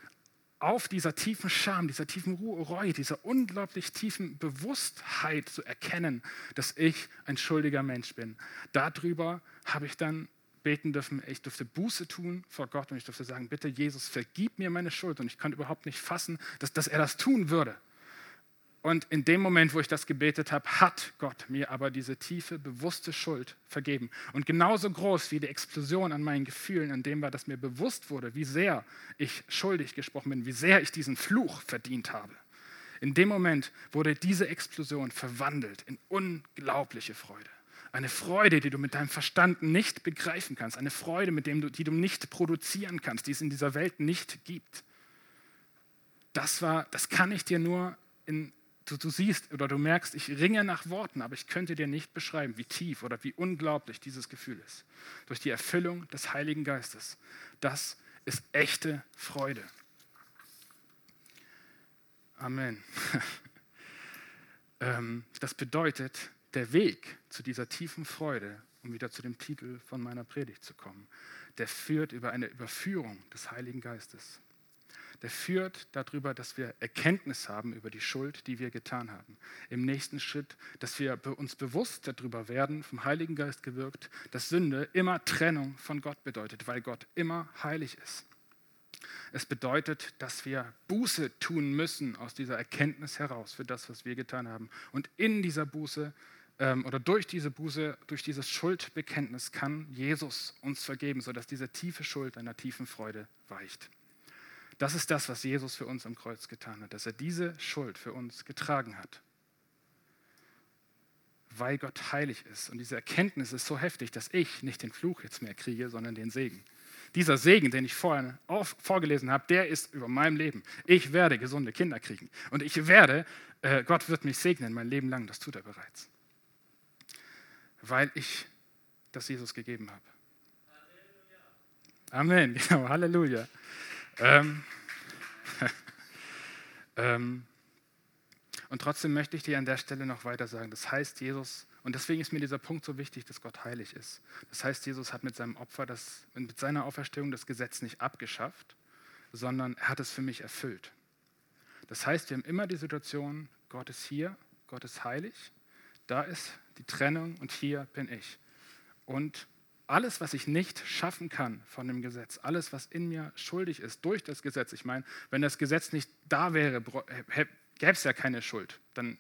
auf dieser tiefen Scham, dieser tiefen Reue, dieser unglaublich tiefen Bewusstheit zu erkennen, dass ich ein schuldiger Mensch bin. Darüber habe ich dann beten dürfen, ich durfte Buße tun vor Gott und ich durfte sagen, bitte Jesus, vergib mir meine Schuld. Und ich konnte überhaupt nicht fassen, dass, dass er das tun würde. Und in dem Moment, wo ich das gebetet habe, hat Gott mir aber diese tiefe, bewusste Schuld vergeben. Und genauso groß wie die Explosion an meinen Gefühlen, an dem war, dass mir bewusst wurde, wie sehr ich schuldig gesprochen bin, wie sehr ich diesen Fluch verdient habe. In dem Moment wurde diese Explosion verwandelt in unglaubliche Freude. Eine Freude, die du mit deinem Verstand nicht begreifen kannst. Eine Freude, mit dem du, die du nicht produzieren kannst, die es in dieser Welt nicht gibt. Das, war, das kann ich dir nur in du, du siehst oder du merkst, ich ringe nach Worten, aber ich könnte dir nicht beschreiben, wie tief oder wie unglaublich dieses Gefühl ist. Durch die Erfüllung des Heiligen Geistes. Das ist echte Freude. Amen. Ähm, das bedeutet, der Weg zu dieser tiefen Freude, um wieder zu dem Titel von meiner Predigt zu kommen, der führt über eine Überführung des Heiligen Geistes der führt darüber, dass wir Erkenntnis haben über die Schuld, die wir getan haben. Im nächsten Schritt, dass wir uns bewusst darüber werden, vom Heiligen Geist gewirkt, dass Sünde immer Trennung von Gott bedeutet, weil Gott immer heilig ist. Es bedeutet, dass wir Buße tun müssen aus dieser Erkenntnis heraus für das, was wir getan haben. Und in dieser Buße ähm, oder durch diese Buße, durch dieses Schuldbekenntnis kann Jesus uns vergeben, sodass diese tiefe Schuld einer tiefen Freude weicht. Das ist das, was Jesus für uns am Kreuz getan hat, dass er diese Schuld für uns getragen hat. weil Gott heilig ist. Und diese Erkenntnis ist so heftig, dass ich nicht den Fluch jetzt mehr kriege, sondern den Segen. Dieser Segen, den ich vorhin vorgelesen habe, der ist über meinem Leben. Ich werde gesunde Kinder kriegen. Und ich werde, äh, Gott wird mich segnen mein Leben lang. Das tut er bereits. Weil ich das Jesus gegeben habe. Amen, genau, Halleluja. Ähm, ähm, und trotzdem möchte ich dir an der Stelle noch weiter sagen. Das heißt, Jesus, und deswegen ist mir dieser Punkt so wichtig, dass Gott heilig ist. Das heißt, Jesus hat mit seinem Opfer, das, mit seiner Auferstehung das Gesetz nicht abgeschafft, sondern er hat es für mich erfüllt. Das heißt, wir haben immer die Situation, Gott ist hier, Gott ist heilig, da ist die Trennung und hier bin ich. Und alles, was ich nicht schaffen kann von dem Gesetz, alles, was in mir schuldig ist durch das Gesetz, ich meine, wenn das Gesetz nicht da wäre, gäbe es ja keine Schuld. Dann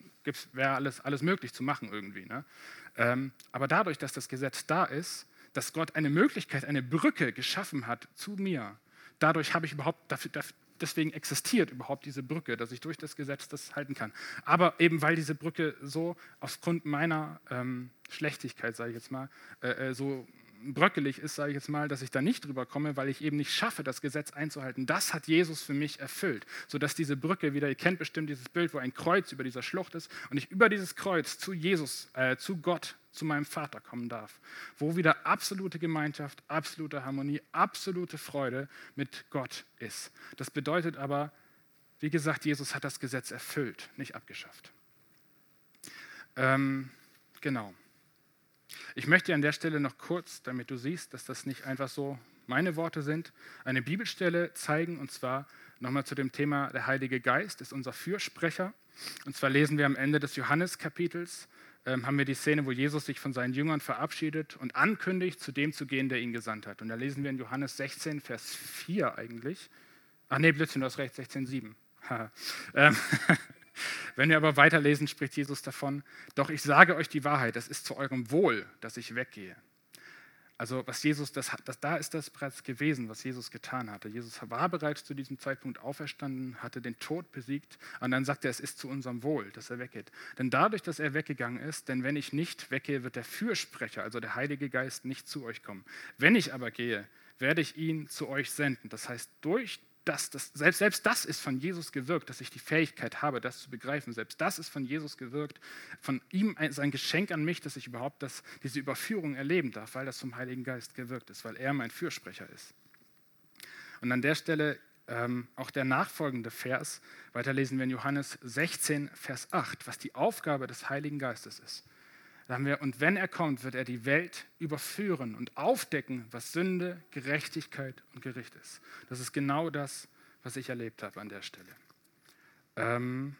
wäre alles, alles möglich zu machen irgendwie. Ne? Ähm, aber dadurch, dass das Gesetz da ist, dass Gott eine Möglichkeit, eine Brücke geschaffen hat zu mir, dadurch habe ich überhaupt, dafür, deswegen existiert überhaupt diese Brücke, dass ich durch das Gesetz das halten kann. Aber eben weil diese Brücke so aufgrund meiner ähm, Schlechtigkeit, sage ich jetzt mal, äh, äh so bröckelig ist, sage ich jetzt mal, dass ich da nicht drüber komme, weil ich eben nicht schaffe, das Gesetz einzuhalten. Das hat Jesus für mich erfüllt, sodass diese Brücke wieder, ihr kennt bestimmt dieses Bild, wo ein Kreuz über dieser Schlucht ist und ich über dieses Kreuz zu Jesus, äh, zu Gott, zu meinem Vater kommen darf, wo wieder absolute Gemeinschaft, absolute Harmonie, absolute Freude mit Gott ist. Das bedeutet aber, wie gesagt, Jesus hat das Gesetz erfüllt, nicht abgeschafft. Ähm, genau. Ich möchte an der Stelle noch kurz, damit du siehst, dass das nicht einfach so meine Worte sind, eine Bibelstelle zeigen, und zwar nochmal zu dem Thema, der Heilige Geist ist unser Fürsprecher. Und zwar lesen wir am Ende des Johannes-Kapitels, ähm, haben wir die Szene, wo Jesus sich von seinen Jüngern verabschiedet und ankündigt, zu dem zu gehen, der ihn gesandt hat. Und da lesen wir in Johannes 16, Vers 4 eigentlich. Ach nee, Blödsinn, du hast recht, 16, 7. ähm, wenn wir aber weiterlesen, spricht Jesus davon, doch ich sage euch die Wahrheit, es ist zu eurem Wohl, dass ich weggehe. Also was Jesus, das, das, da ist das bereits gewesen, was Jesus getan hatte. Jesus war bereits zu diesem Zeitpunkt auferstanden, hatte den Tod besiegt und dann sagt er, es ist zu unserem Wohl, dass er weggeht. Denn dadurch, dass er weggegangen ist, denn wenn ich nicht weggehe, wird der Fürsprecher, also der Heilige Geist, nicht zu euch kommen. Wenn ich aber gehe, werde ich ihn zu euch senden. Das heißt, durch das, das, selbst, selbst das ist von Jesus gewirkt, dass ich die Fähigkeit habe, das zu begreifen. Selbst das ist von Jesus gewirkt, von ihm sein Geschenk an mich, dass ich überhaupt das, diese Überführung erleben darf, weil das vom Heiligen Geist gewirkt ist, weil er mein Fürsprecher ist. Und an der Stelle ähm, auch der nachfolgende Vers, weiterlesen wir in Johannes 16, Vers 8, was die Aufgabe des Heiligen Geistes ist. Haben wir, und wenn er kommt, wird er die Welt überführen und aufdecken, was Sünde, Gerechtigkeit und Gericht ist. Das ist genau das, was ich erlebt habe an der Stelle. Ähm,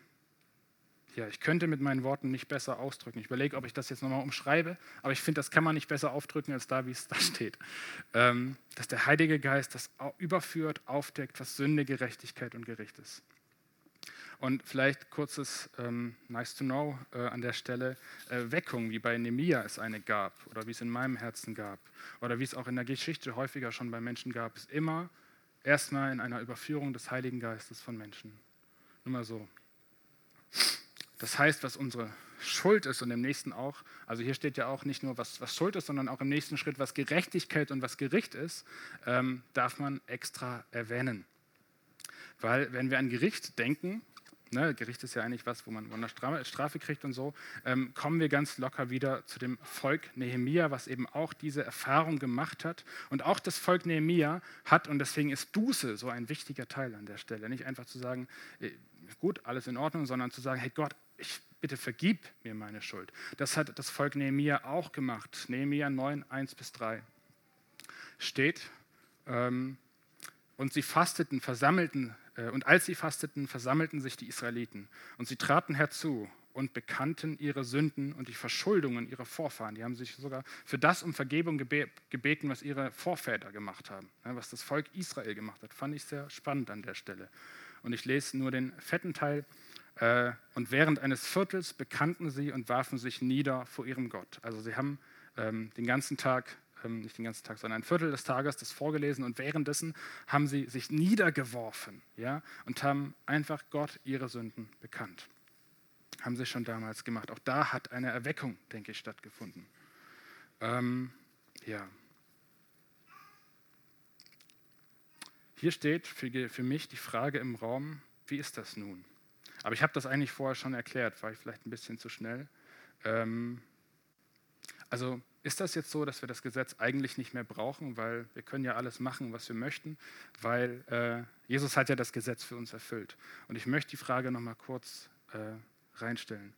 ja, ich könnte mit meinen Worten nicht besser ausdrücken. Ich überlege, ob ich das jetzt nochmal umschreibe, aber ich finde, das kann man nicht besser aufdrücken als da, wie es da steht. Ähm, dass der Heilige Geist das überführt, aufdeckt, was Sünde, Gerechtigkeit und Gericht ist. Und vielleicht kurzes ähm, Nice to Know äh, an der Stelle. Äh, Weckung, wie bei Nemia es eine gab oder wie es in meinem Herzen gab oder wie es auch in der Geschichte häufiger schon bei Menschen gab, ist immer erstmal in einer Überführung des Heiligen Geistes von Menschen. Nur mal so. Das heißt, was unsere Schuld ist und im nächsten auch, also hier steht ja auch nicht nur, was, was Schuld ist, sondern auch im nächsten Schritt, was Gerechtigkeit und was Gericht ist, ähm, darf man extra erwähnen. Weil wenn wir an Gericht denken, ne, Gericht ist ja eigentlich was, wo man, wo Strafe kriegt und so, ähm, kommen wir ganz locker wieder zu dem Volk Nehemia, was eben auch diese Erfahrung gemacht hat. Und auch das Volk Nehemia hat, und deswegen ist Buße so ein wichtiger Teil an der Stelle. Nicht einfach zu sagen, äh, gut, alles in Ordnung, sondern zu sagen, hey Gott, ich bitte vergib mir meine Schuld. Das hat das Volk Nehemia auch gemacht. Nehemia 9, 1 bis 3 steht, ähm, und sie fasteten, versammelten äh, und als sie fasteten, versammelten sich die Israeliten und sie traten herzu und bekannten ihre Sünden und die Verschuldungen ihrer Vorfahren. Die haben sich sogar für das um Vergebung gebeten, was ihre Vorväter gemacht haben, was das Volk Israel gemacht hat. Fand ich sehr spannend an der Stelle. Und ich lese nur den fetten Teil. Äh, und während eines Viertels bekannten sie und warfen sich nieder vor ihrem Gott. Also sie haben ähm, den ganzen Tag ähm, nicht den ganzen Tag, sondern ein Viertel des Tages das vorgelesen und währenddessen haben sie sich niedergeworfen ja, und haben einfach Gott ihre Sünden bekannt. haben sie schon damals gemacht. Auch da hat eine Erweckung, denke ich, stattgefunden. Ähm, ja. Hier steht für, für mich die Frage im Raum, wie ist das nun? Aber ich habe das eigentlich vorher schon erklärt, war ich vielleicht ein bisschen zu schnell. Ähm, also ist das jetzt so, dass wir das Gesetz eigentlich nicht mehr brauchen, weil wir können ja alles machen, was wir möchten, weil äh, Jesus hat ja das Gesetz für uns erfüllt. Und ich möchte die Frage nochmal kurz äh, reinstellen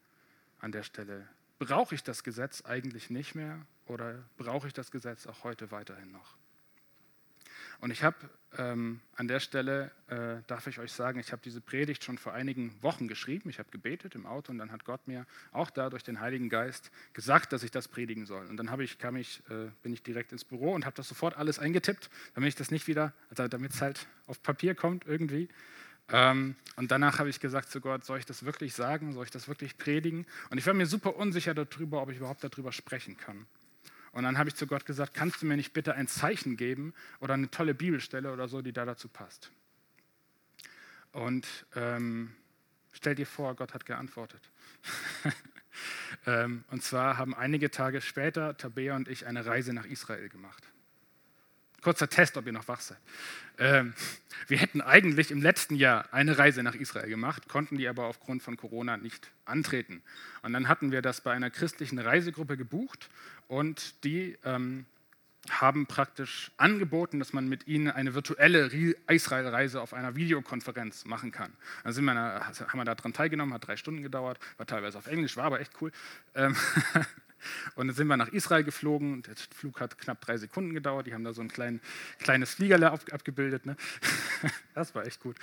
an der Stelle. Brauche ich das Gesetz eigentlich nicht mehr oder brauche ich das Gesetz auch heute weiterhin noch? Und ich habe ähm, an der Stelle, äh, darf ich euch sagen, ich habe diese Predigt schon vor einigen Wochen geschrieben. Ich habe gebetet im Auto und dann hat Gott mir auch da durch den Heiligen Geist gesagt, dass ich das predigen soll. Und dann ich, kam ich, äh, bin ich direkt ins Büro und habe das sofort alles eingetippt, damit ich das nicht wieder, also damit es halt auf Papier kommt irgendwie. Ähm, und danach habe ich gesagt zu Gott, soll ich das wirklich sagen? Soll ich das wirklich predigen? Und ich war mir super unsicher darüber, ob ich überhaupt darüber sprechen kann. Und dann habe ich zu Gott gesagt, kannst du mir nicht bitte ein Zeichen geben oder eine tolle Bibelstelle oder so, die da dazu passt? Und ähm, stell dir vor, Gott hat geantwortet. ähm, und zwar haben einige Tage später Tabea und ich eine Reise nach Israel gemacht. Kurzer Test, ob ihr noch wach seid. Ähm, wir hätten eigentlich im letzten Jahr eine Reise nach Israel gemacht, konnten die aber aufgrund von Corona nicht antreten. Und dann hatten wir das bei einer christlichen Reisegruppe gebucht und die ähm, haben praktisch angeboten, dass man mit ihnen eine virtuelle Israel-Reise auf einer Videokonferenz machen kann. Dann sind wir haben wir daran teilgenommen, hat drei Stunden gedauert, war teilweise auf Englisch, war aber echt cool. Ähm, Und dann sind wir nach Israel geflogen. Der Flug hat knapp drei Sekunden gedauert. Die haben da so ein klein, kleines Fliegerle ab, abgebildet. Ne? Das war echt gut.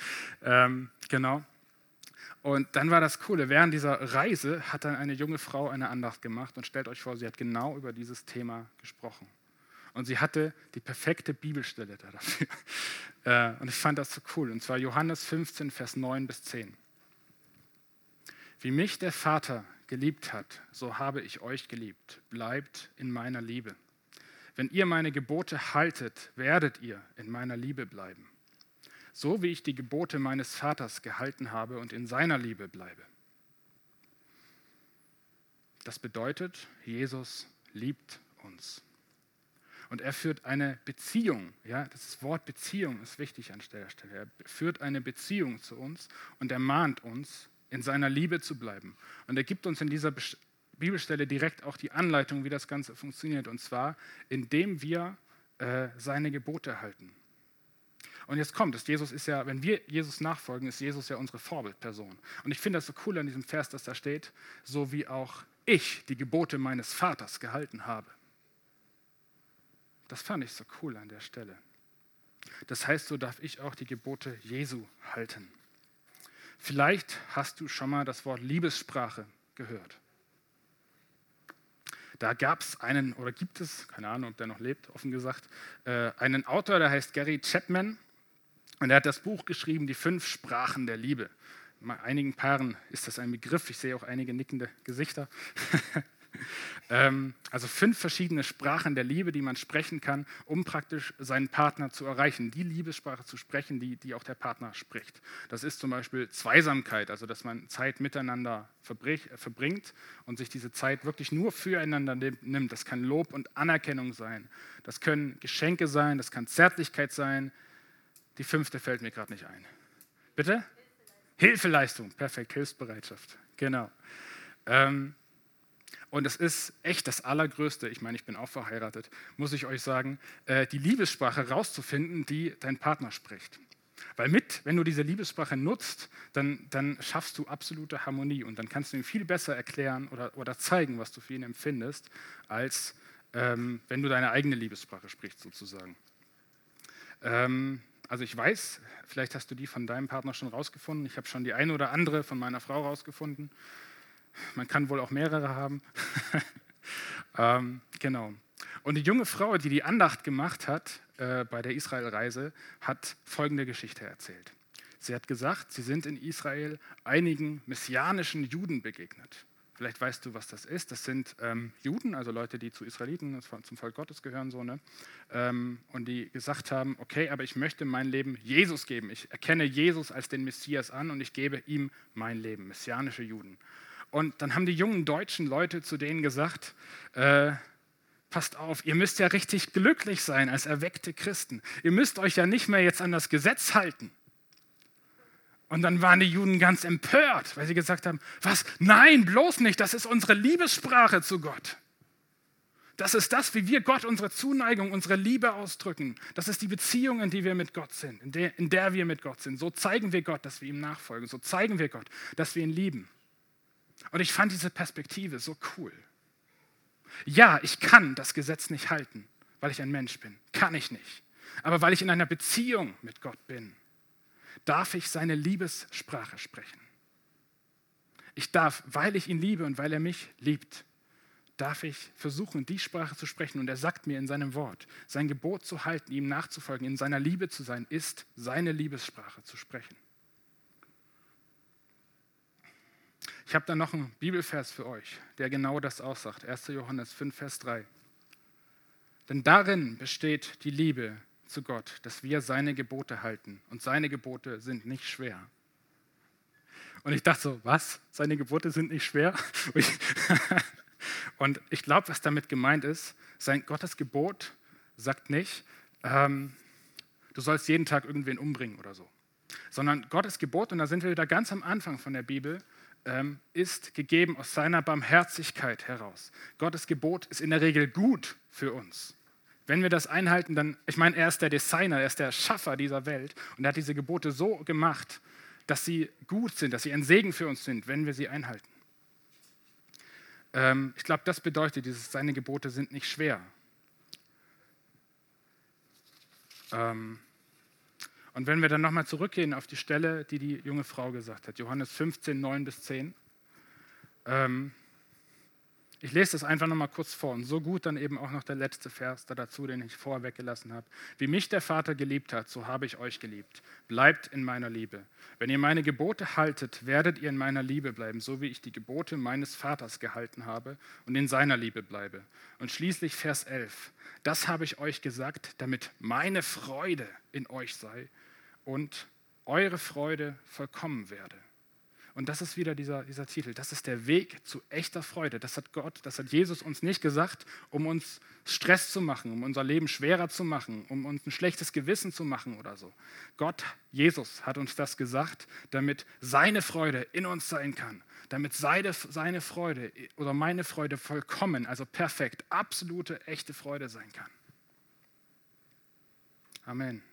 Ähm, genau. Und dann war das Coole. Während dieser Reise hat dann eine junge Frau eine Andacht gemacht. Und stellt euch vor, sie hat genau über dieses Thema gesprochen. Und sie hatte die perfekte Bibelstelle da dafür. Äh, und ich fand das so cool. Und zwar Johannes 15, Vers 9 bis 10. Wie mich der Vater geliebt hat, so habe ich euch geliebt. Bleibt in meiner Liebe. Wenn ihr meine Gebote haltet, werdet ihr in meiner Liebe bleiben. So wie ich die Gebote meines Vaters gehalten habe und in seiner Liebe bleibe. Das bedeutet, Jesus liebt uns. Und er führt eine Beziehung, ja, das Wort Beziehung ist wichtig an der Stelle. Er führt eine Beziehung zu uns und er mahnt uns, in seiner Liebe zu bleiben. Und er gibt uns in dieser Bibelstelle direkt auch die Anleitung, wie das Ganze funktioniert. Und zwar, indem wir äh, seine Gebote halten. Und jetzt kommt es, Jesus ist ja, wenn wir Jesus nachfolgen, ist Jesus ja unsere Vorbildperson. Und ich finde das so cool an diesem Vers, dass da steht, so wie auch ich die Gebote meines Vaters gehalten habe. Das fand ich so cool an der Stelle. Das heißt, so darf ich auch die Gebote Jesu halten. Vielleicht hast du schon mal das Wort Liebessprache gehört. Da gab es einen, oder gibt es, keine Ahnung, ob der noch lebt, offen gesagt, äh, einen Autor, der heißt Gary Chapman. Und er hat das Buch geschrieben, Die fünf Sprachen der Liebe. Bei einigen Paaren ist das ein Begriff. Ich sehe auch einige nickende Gesichter. Ähm, also fünf verschiedene Sprachen der Liebe, die man sprechen kann, um praktisch seinen Partner zu erreichen. Die Liebessprache zu sprechen, die, die auch der Partner spricht. Das ist zum Beispiel Zweisamkeit, also dass man Zeit miteinander verbringt und sich diese Zeit wirklich nur füreinander nimmt. Das kann Lob und Anerkennung sein. Das können Geschenke sein, das kann Zärtlichkeit sein. Die fünfte fällt mir gerade nicht ein. Bitte? Hilfeleistung. Hilfeleistung. Perfekt, Hilfsbereitschaft. Genau. Ähm, und es ist echt das Allergrößte, ich meine, ich bin auch verheiratet, muss ich euch sagen, äh, die Liebessprache rauszufinden, die dein Partner spricht. Weil mit, wenn du diese Liebessprache nutzt, dann, dann schaffst du absolute Harmonie und dann kannst du ihm viel besser erklären oder, oder zeigen, was du für ihn empfindest, als ähm, wenn du deine eigene Liebessprache sprichst, sozusagen. Ähm, also ich weiß, vielleicht hast du die von deinem Partner schon rausgefunden. Ich habe schon die eine oder andere von meiner Frau rausgefunden. Man kann wohl auch mehrere haben. ähm, genau. Und die junge Frau, die die Andacht gemacht hat äh, bei der Israelreise, hat folgende Geschichte erzählt. Sie hat gesagt, sie sind in Israel einigen messianischen Juden begegnet. Vielleicht weißt du, was das ist. Das sind ähm, Juden, also Leute, die zu Israeliten, zum Volk Gottes gehören, so, ne? Ähm, und die gesagt haben, okay, aber ich möchte mein Leben Jesus geben. Ich erkenne Jesus als den Messias an und ich gebe ihm mein Leben. Messianische Juden. Und dann haben die jungen deutschen Leute zu denen gesagt, äh, passt auf, ihr müsst ja richtig glücklich sein als erweckte Christen. Ihr müsst euch ja nicht mehr jetzt an das Gesetz halten. Und dann waren die Juden ganz empört, weil sie gesagt haben, was? Nein, bloß nicht, das ist unsere Liebessprache zu Gott. Das ist das, wie wir Gott unsere Zuneigung, unsere Liebe ausdrücken. Das ist die Beziehung, in die wir mit Gott sind, in der, in der wir mit Gott sind. So zeigen wir Gott, dass wir ihm nachfolgen. So zeigen wir Gott, dass wir ihn lieben. Und ich fand diese Perspektive so cool. Ja, ich kann das Gesetz nicht halten, weil ich ein Mensch bin. Kann ich nicht. Aber weil ich in einer Beziehung mit Gott bin, darf ich seine Liebessprache sprechen. Ich darf, weil ich ihn liebe und weil er mich liebt, darf ich versuchen, die Sprache zu sprechen. Und er sagt mir in seinem Wort, sein Gebot zu halten, ihm nachzufolgen, in seiner Liebe zu sein, ist seine Liebessprache zu sprechen. Ich habe da noch einen Bibelvers für euch, der genau das aussagt. 1. Johannes 5, Vers 3. Denn darin besteht die Liebe zu Gott, dass wir seine Gebote halten. Und seine Gebote sind nicht schwer. Und ich dachte so, was? Seine Gebote sind nicht schwer? Und ich glaube, was damit gemeint ist, sein Gottes Gebot sagt nicht, ähm, du sollst jeden Tag irgendwen umbringen oder so. Sondern Gottes Gebot, und da sind wir wieder ganz am Anfang von der Bibel, ähm, ist gegeben aus seiner Barmherzigkeit heraus. Gottes Gebot ist in der Regel gut für uns. Wenn wir das einhalten, dann, ich meine, er ist der Designer, er ist der Schaffer dieser Welt und er hat diese Gebote so gemacht, dass sie gut sind, dass sie ein Segen für uns sind, wenn wir sie einhalten. Ähm, ich glaube, das bedeutet, dieses, seine Gebote sind nicht schwer. Ähm, und wenn wir dann nochmal zurückgehen auf die Stelle, die die junge Frau gesagt hat, Johannes 15, 9 bis 10. Ähm, ich lese das einfach nochmal kurz vor und so gut dann eben auch noch der letzte Vers da dazu, den ich vorher weggelassen habe. Wie mich der Vater geliebt hat, so habe ich euch geliebt. Bleibt in meiner Liebe. Wenn ihr meine Gebote haltet, werdet ihr in meiner Liebe bleiben, so wie ich die Gebote meines Vaters gehalten habe und in seiner Liebe bleibe. Und schließlich Vers 11. Das habe ich euch gesagt, damit meine Freude in euch sei und eure Freude vollkommen werde. Und das ist wieder dieser, dieser Titel. Das ist der Weg zu echter Freude. Das hat Gott, das hat Jesus uns nicht gesagt, um uns Stress zu machen, um unser Leben schwerer zu machen, um uns ein schlechtes Gewissen zu machen oder so. Gott, Jesus hat uns das gesagt, damit seine Freude in uns sein kann. Damit seine, seine Freude oder meine Freude vollkommen, also perfekt, absolute, echte Freude sein kann. Amen.